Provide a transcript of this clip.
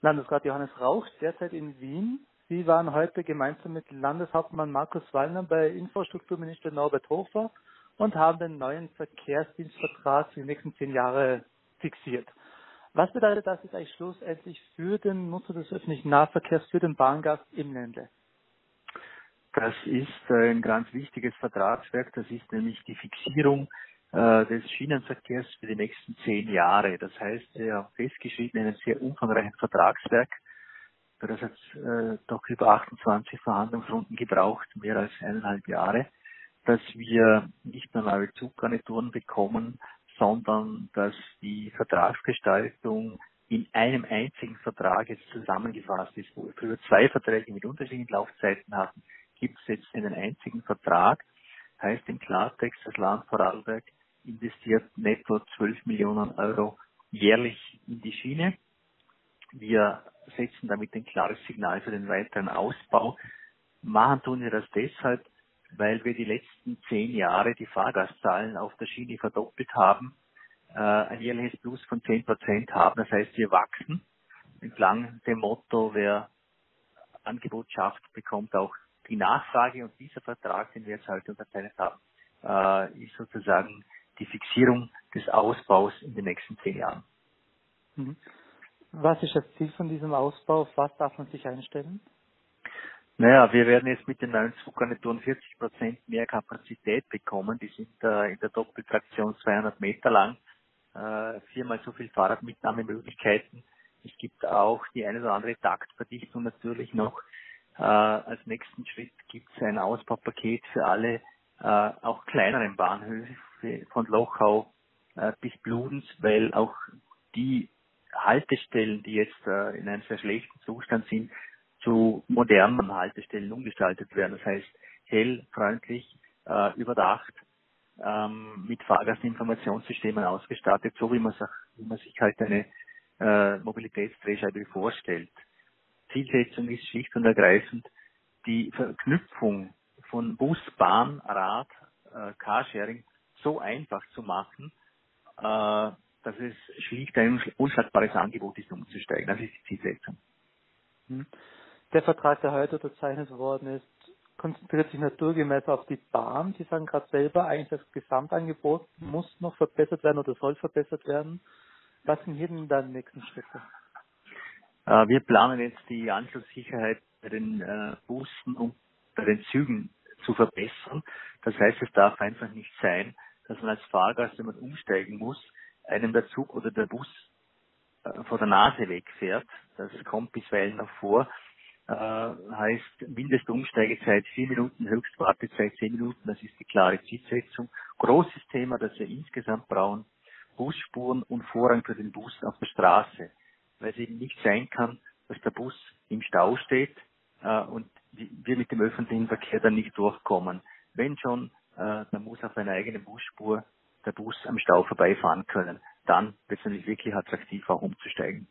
Landesrat Johannes Rauch, derzeit in Wien. Sie waren heute gemeinsam mit Landeshauptmann Markus Wallner bei Infrastrukturminister Norbert Hofer und haben den neuen Verkehrsdienstvertrag für die nächsten zehn Jahre fixiert. Was bedeutet das jetzt eigentlich schlussendlich für den Nutzer des öffentlichen Nahverkehrs, für den Bahngast im Ländle? Das ist ein ganz wichtiges Vertragswerk. Das ist nämlich die Fixierung des Schienenverkehrs für die nächsten zehn Jahre. Das heißt, wir haben festgeschrieben in einem sehr umfangreichen Vertragswerk. Das hat äh, doch über 28 Verhandlungsrunden gebraucht, mehr als eineinhalb Jahre, dass wir nicht nur neue Zuggarnituren bekommen, sondern dass die Vertragsgestaltung in einem einzigen Vertrag jetzt zusammengefasst ist, wo wir früher zwei Verträge mit unterschiedlichen Laufzeiten hatten, gibt es jetzt einen einzigen Vertrag. Heißt im Klartext, das Land Vorarlberg investiert netto 12 Millionen Euro jährlich in die Schiene. Wir setzen damit ein klares Signal für den weiteren Ausbau. Machen tun wir das deshalb, weil wir die letzten zehn Jahre die Fahrgastzahlen auf der Schiene verdoppelt haben, äh, ein jährliches Plus von 10 Prozent haben. Das heißt, wir wachsen entlang dem Motto, wer Angebot schafft, bekommt auch die Nachfrage und dieser Vertrag, den wir jetzt heute unterzeichnet haben, äh, ist sozusagen die Fixierung des Ausbaus in den nächsten zehn Jahren. Mhm. Was ist das Ziel von diesem Ausbau? Auf was darf man sich einstellen? Naja, wir werden jetzt mit den neuen Zuggarnituren 40 Prozent mehr Kapazität bekommen. Die sind äh, in der Doppeltraktion 200 Meter lang, äh, viermal so viel Fahrradmitnahmemöglichkeiten. Es gibt auch die eine oder andere Taktverdichtung natürlich noch. Äh, als nächsten Schritt gibt es ein Ausbaupaket für alle äh, auch kleineren Bahnhöfe von Lochau äh, bis Bludenz, weil auch die Haltestellen, die jetzt äh, in einem sehr schlechten Zustand sind, zu modernen Haltestellen umgestaltet werden. Das heißt, hell, freundlich, äh, überdacht, ähm, mit Fahrgastinformationssystemen ausgestattet, so wie man, sich, wie man sich halt eine äh, Mobilitätsdrehscheibe vorstellt. Zielsetzung ist schlicht und ergreifend die Verknüpfung von Bus, Bahn, Rad, äh, Carsharing so einfach zu machen, äh, dass es schlicht ein unschlagbares Angebot ist, umzusteigen. Das ist die Zielsetzung. Hm. Der Vertrag, der heute unterzeichnet worden ist, konzentriert sich naturgemäß auf die Bahn. Sie sagen gerade selber, eigentlich das Gesamtangebot muss noch verbessert werden oder soll verbessert werden. Was sind hier denn dann die nächsten Schritte? Äh, wir planen jetzt die Anschlusssicherheit bei den äh, Bussen und bei den Zügen zu verbessern. Das heißt, es darf einfach nicht sein, dass man als Fahrgast, wenn man umsteigen muss, einem der Zug oder der Bus äh, vor der Nase wegfährt. Das kommt bisweilen noch vor. Äh, heißt Mindestumsteigezeit vier Minuten, Höchstwartezeit zehn Minuten, das ist die klare Zielsetzung. Großes Thema, das wir insgesamt brauchen, Busspuren und Vorrang für den Bus auf der Straße. Weil es eben nicht sein kann, dass der Bus im Stau steht äh, und wir mit dem öffentlichen Verkehr dann nicht durchkommen. Wenn schon, äh, dann muss auf einer eigenen Busspur der Bus am Stau vorbeifahren können. Dann wird es nämlich wirklich attraktiv auch umzusteigen.